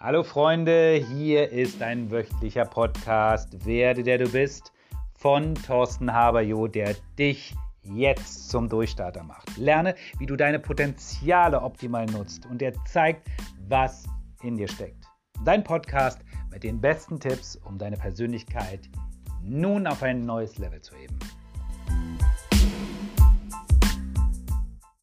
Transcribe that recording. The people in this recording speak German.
Hallo Freunde, hier ist ein wöchentlicher Podcast Werde der du bist von Thorsten Haberjo, der dich jetzt zum Durchstarter macht. Lerne, wie du deine Potenziale optimal nutzt und er zeigt, was in dir steckt. Dein Podcast mit den besten Tipps, um deine Persönlichkeit nun auf ein neues Level zu heben.